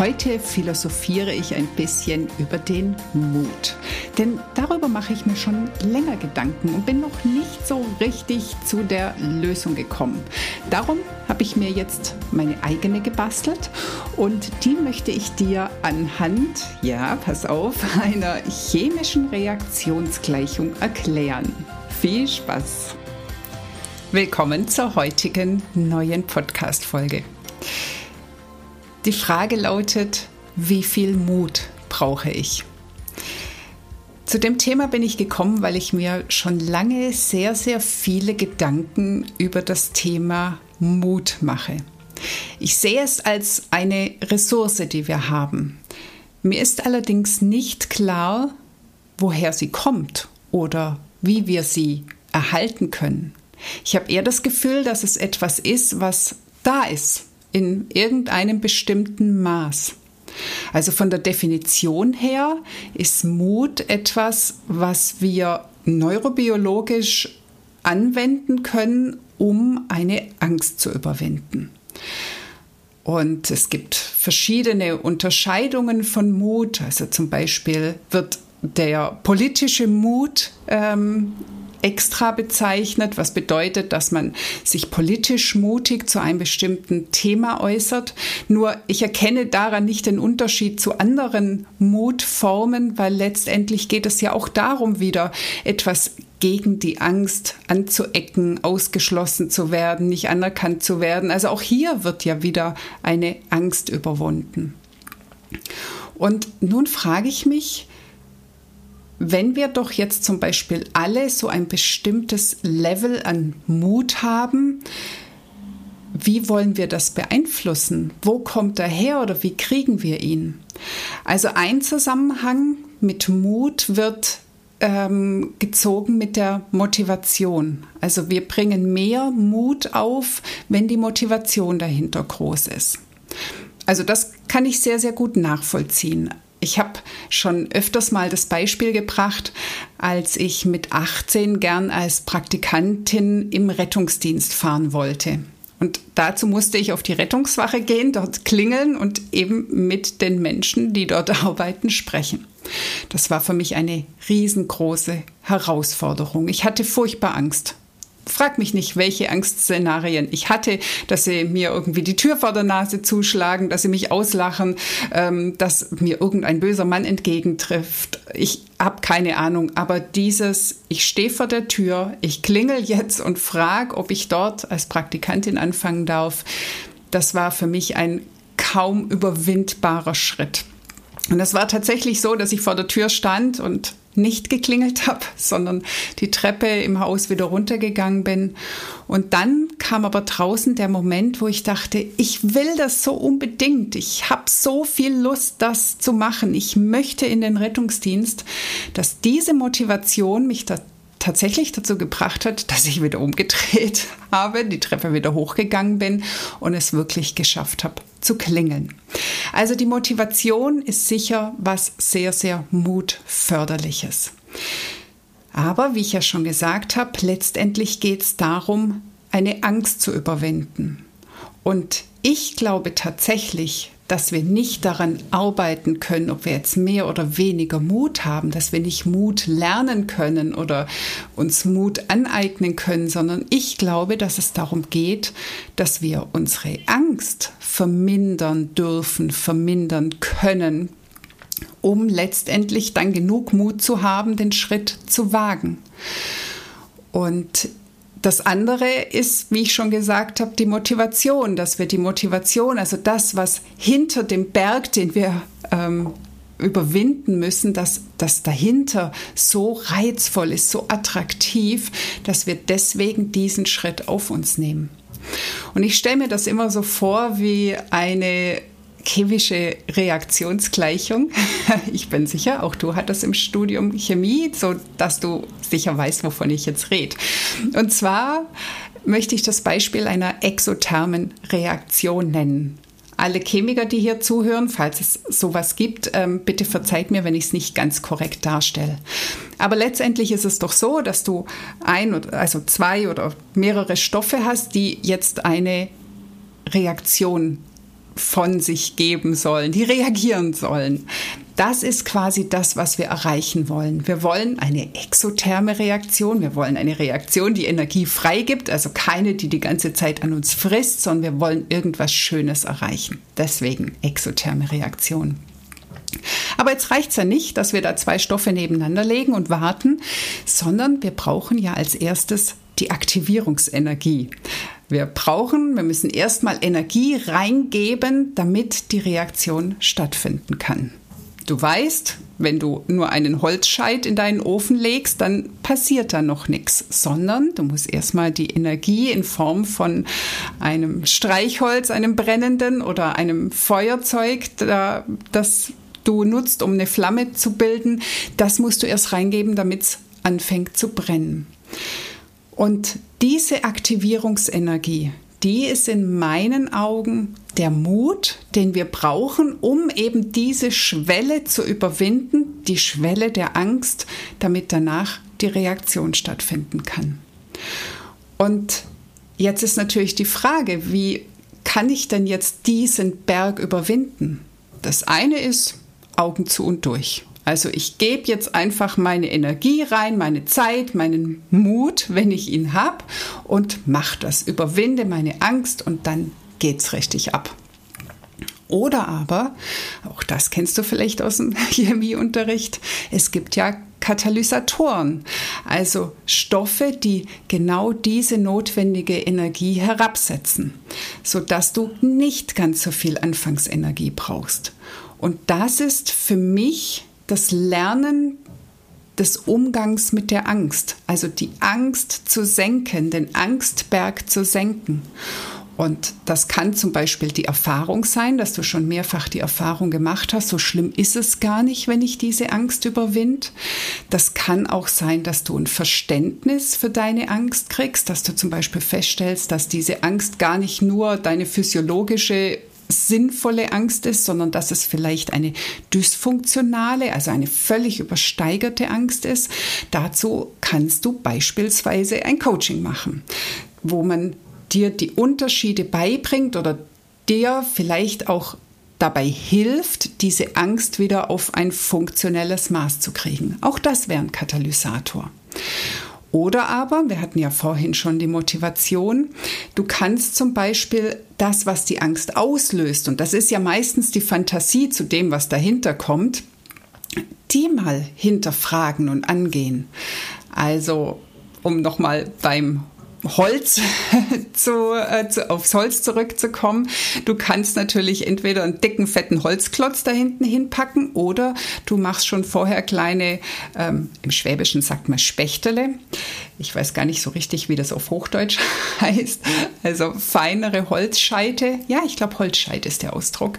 Heute philosophiere ich ein bisschen über den Mut. Denn darüber mache ich mir schon länger Gedanken und bin noch nicht so richtig zu der Lösung gekommen. Darum habe ich mir jetzt meine eigene gebastelt und die möchte ich dir anhand, ja, pass auf, einer chemischen Reaktionsgleichung erklären. Viel Spaß! Willkommen zur heutigen neuen Podcast-Folge. Die Frage lautet, wie viel Mut brauche ich? Zu dem Thema bin ich gekommen, weil ich mir schon lange sehr, sehr viele Gedanken über das Thema Mut mache. Ich sehe es als eine Ressource, die wir haben. Mir ist allerdings nicht klar, woher sie kommt oder wie wir sie erhalten können. Ich habe eher das Gefühl, dass es etwas ist, was da ist, in irgendeinem bestimmten Maß. Also von der Definition her ist Mut etwas, was wir neurobiologisch anwenden können, um eine Angst zu überwinden. Und es gibt verschiedene Unterscheidungen von Mut. Also zum Beispiel wird der politische Mut ähm, extra bezeichnet, was bedeutet, dass man sich politisch mutig zu einem bestimmten Thema äußert. Nur ich erkenne daran nicht den Unterschied zu anderen Mutformen, weil letztendlich geht es ja auch darum, wieder etwas gegen die Angst anzuecken, ausgeschlossen zu werden, nicht anerkannt zu werden. Also auch hier wird ja wieder eine Angst überwunden. Und nun frage ich mich, wenn wir doch jetzt zum Beispiel alle so ein bestimmtes Level an Mut haben, wie wollen wir das beeinflussen? Wo kommt er her oder wie kriegen wir ihn? Also ein Zusammenhang mit Mut wird ähm, gezogen mit der Motivation. Also wir bringen mehr Mut auf, wenn die Motivation dahinter groß ist. Also das kann ich sehr, sehr gut nachvollziehen. Ich habe schon öfters mal das Beispiel gebracht, als ich mit 18 gern als Praktikantin im Rettungsdienst fahren wollte. Und dazu musste ich auf die Rettungswache gehen, dort klingeln und eben mit den Menschen, die dort arbeiten, sprechen. Das war für mich eine riesengroße Herausforderung. Ich hatte furchtbar Angst frag mich nicht, welche Angstszenarien ich hatte, dass sie mir irgendwie die Tür vor der Nase zuschlagen, dass sie mich auslachen, ähm, dass mir irgendein böser Mann entgegentrifft. Ich habe keine Ahnung, aber dieses, ich stehe vor der Tür, ich klingel jetzt und frage, ob ich dort als Praktikantin anfangen darf, das war für mich ein kaum überwindbarer Schritt. Und es war tatsächlich so, dass ich vor der Tür stand und nicht geklingelt habe, sondern die Treppe im Haus wieder runtergegangen bin. Und dann kam aber draußen der Moment, wo ich dachte, ich will das so unbedingt. Ich habe so viel Lust, das zu machen. Ich möchte in den Rettungsdienst, dass diese Motivation mich da tatsächlich dazu gebracht hat, dass ich wieder umgedreht habe, die Treppe wieder hochgegangen bin und es wirklich geschafft habe zu klingeln. Also die Motivation ist sicher was sehr, sehr mutförderliches. Aber wie ich ja schon gesagt habe, letztendlich geht es darum, eine Angst zu überwinden. Und ich glaube tatsächlich, dass wir nicht daran arbeiten können, ob wir jetzt mehr oder weniger Mut haben, dass wir nicht Mut lernen können oder uns Mut aneignen können, sondern ich glaube, dass es darum geht, dass wir unsere Angst vermindern dürfen, vermindern können, um letztendlich dann genug Mut zu haben, den Schritt zu wagen. Und das andere ist, wie ich schon gesagt habe, die Motivation, dass wir die Motivation, also das, was hinter dem Berg, den wir ähm, überwinden müssen, dass das dahinter so reizvoll ist, so attraktiv, dass wir deswegen diesen Schritt auf uns nehmen. Und ich stelle mir das immer so vor wie eine chemische Reaktionsgleichung. Ich bin sicher, auch du hattest im Studium Chemie, so dass du sicher weißt, wovon ich jetzt rede. Und zwar möchte ich das Beispiel einer exothermen Reaktion nennen. Alle Chemiker, die hier zuhören, falls es sowas gibt, ähm, bitte verzeiht mir, wenn ich es nicht ganz korrekt darstelle. Aber letztendlich ist es doch so, dass du ein also zwei oder mehrere Stoffe hast, die jetzt eine Reaktion von sich geben sollen, die reagieren sollen. Das ist quasi das, was wir erreichen wollen. Wir wollen eine exotherme Reaktion. Wir wollen eine Reaktion, die Energie freigibt, also keine, die die ganze Zeit an uns frisst, sondern wir wollen irgendwas Schönes erreichen. Deswegen exotherme Reaktion. Aber jetzt reicht es ja nicht, dass wir da zwei Stoffe nebeneinander legen und warten, sondern wir brauchen ja als erstes die Aktivierungsenergie. Wir brauchen, wir müssen erstmal Energie reingeben, damit die Reaktion stattfinden kann. Du weißt, wenn du nur einen Holzscheit in deinen Ofen legst, dann passiert da noch nichts, sondern du musst erstmal die Energie in Form von einem Streichholz, einem brennenden oder einem Feuerzeug, das du nutzt, um eine Flamme zu bilden, das musst du erst reingeben, damit es anfängt zu brennen. Und diese Aktivierungsenergie, die ist in meinen Augen der Mut, den wir brauchen, um eben diese Schwelle zu überwinden, die Schwelle der Angst, damit danach die Reaktion stattfinden kann. Und jetzt ist natürlich die Frage, wie kann ich denn jetzt diesen Berg überwinden? Das eine ist Augen zu und durch. Also ich gebe jetzt einfach meine Energie rein, meine Zeit, meinen Mut, wenn ich ihn habe und mache das. Überwinde meine Angst und dann geht's richtig ab. Oder aber, auch das kennst du vielleicht aus dem Chemieunterricht, es gibt ja Katalysatoren, also Stoffe, die genau diese notwendige Energie herabsetzen, sodass du nicht ganz so viel Anfangsenergie brauchst. Und das ist für mich das Lernen des Umgangs mit der Angst, also die Angst zu senken, den Angstberg zu senken. Und das kann zum Beispiel die Erfahrung sein, dass du schon mehrfach die Erfahrung gemacht hast, so schlimm ist es gar nicht, wenn ich diese Angst überwinde. Das kann auch sein, dass du ein Verständnis für deine Angst kriegst, dass du zum Beispiel feststellst, dass diese Angst gar nicht nur deine physiologische sinnvolle Angst ist, sondern dass es vielleicht eine dysfunktionale, also eine völlig übersteigerte Angst ist. Dazu kannst du beispielsweise ein Coaching machen, wo man dir die Unterschiede beibringt oder dir vielleicht auch dabei hilft, diese Angst wieder auf ein funktionelles Maß zu kriegen. Auch das wäre ein Katalysator. Oder aber, wir hatten ja vorhin schon die Motivation, du kannst zum Beispiel das, was die Angst auslöst, und das ist ja meistens die Fantasie zu dem, was dahinter kommt, die mal hinterfragen und angehen. Also, um nochmal beim Holz zu, äh, zu, aufs Holz zurückzukommen. Du kannst natürlich entweder einen dicken, fetten Holzklotz da hinten hinpacken oder du machst schon vorher kleine, ähm, im Schwäbischen sagt man Spechtele. Ich weiß gar nicht so richtig, wie das auf Hochdeutsch heißt. Also feinere Holzscheite. Ja, ich glaube, Holzscheite ist der Ausdruck.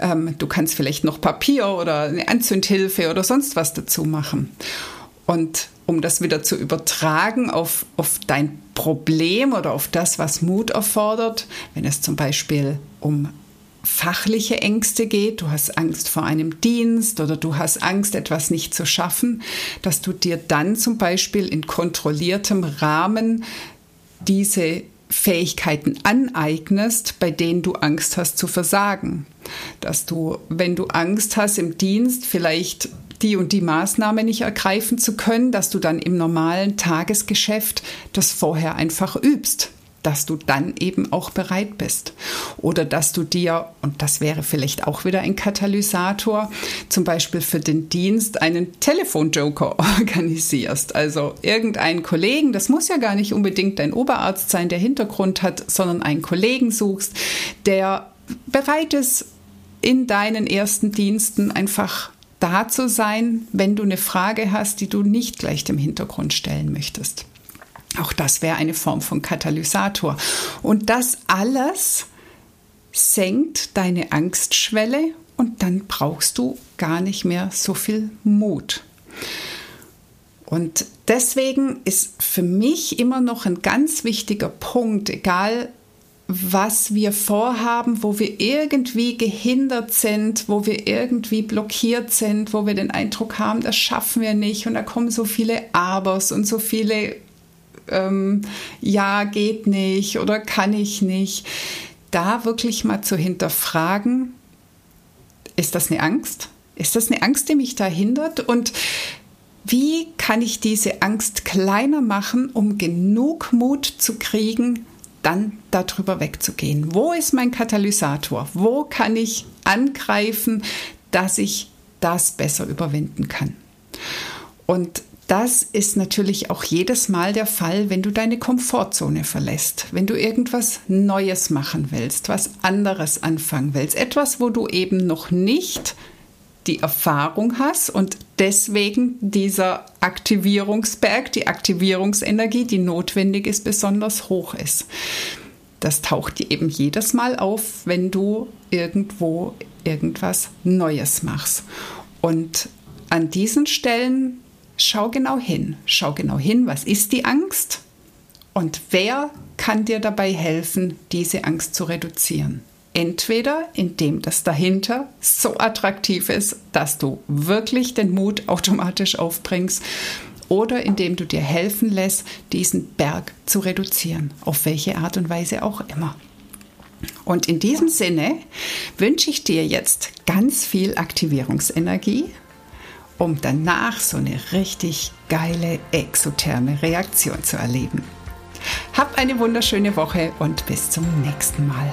Ähm, du kannst vielleicht noch Papier oder eine Anzündhilfe oder sonst was dazu machen. Und um das wieder zu übertragen auf, auf dein Problem oder auf das, was Mut erfordert, wenn es zum Beispiel um fachliche Ängste geht, du hast Angst vor einem Dienst oder du hast Angst, etwas nicht zu schaffen, dass du dir dann zum Beispiel in kontrolliertem Rahmen diese Fähigkeiten aneignest, bei denen du Angst hast zu versagen. Dass du, wenn du Angst hast im Dienst, vielleicht die und die Maßnahme nicht ergreifen zu können, dass du dann im normalen Tagesgeschäft das vorher einfach übst dass du dann eben auch bereit bist. Oder dass du dir, und das wäre vielleicht auch wieder ein Katalysator, zum Beispiel für den Dienst einen Telefonjoker organisierst. Also irgendeinen Kollegen, das muss ja gar nicht unbedingt dein Oberarzt sein, der Hintergrund hat, sondern einen Kollegen suchst, der bereit ist, in deinen ersten Diensten einfach da zu sein, wenn du eine Frage hast, die du nicht gleich dem Hintergrund stellen möchtest. Auch das wäre eine Form von Katalysator. Und das alles senkt deine Angstschwelle und dann brauchst du gar nicht mehr so viel Mut. Und deswegen ist für mich immer noch ein ganz wichtiger Punkt, egal was wir vorhaben, wo wir irgendwie gehindert sind, wo wir irgendwie blockiert sind, wo wir den Eindruck haben, das schaffen wir nicht und da kommen so viele Abers und so viele ähm, Ja geht nicht oder kann ich nicht. Da wirklich mal zu hinterfragen, ist das eine Angst? Ist das eine Angst, die mich da hindert? Und wie kann ich diese Angst kleiner machen, um genug Mut zu kriegen, dann darüber wegzugehen? Wo ist mein Katalysator? Wo kann ich angreifen, dass ich das besser überwinden kann? Und das ist natürlich auch jedes Mal der Fall, wenn du deine Komfortzone verlässt, wenn du irgendwas Neues machen willst, was anderes anfangen willst, etwas, wo du eben noch nicht die Erfahrung hast und deswegen dieser Aktivierungsberg, die Aktivierungsenergie, die notwendig ist, besonders hoch ist. Das taucht dir eben jedes Mal auf, wenn du irgendwo irgendwas Neues machst. Und an diesen Stellen schau genau hin. Schau genau hin, was ist die Angst und wer kann dir dabei helfen, diese Angst zu reduzieren. Entweder indem das dahinter so attraktiv ist, dass du wirklich den Mut automatisch aufbringst, oder indem du dir helfen lässt, diesen Berg zu reduzieren, auf welche Art und Weise auch immer. Und in diesem Sinne wünsche ich dir jetzt ganz viel Aktivierungsenergie, um danach so eine richtig geile exotherme Reaktion zu erleben. Hab eine wunderschöne Woche und bis zum nächsten Mal.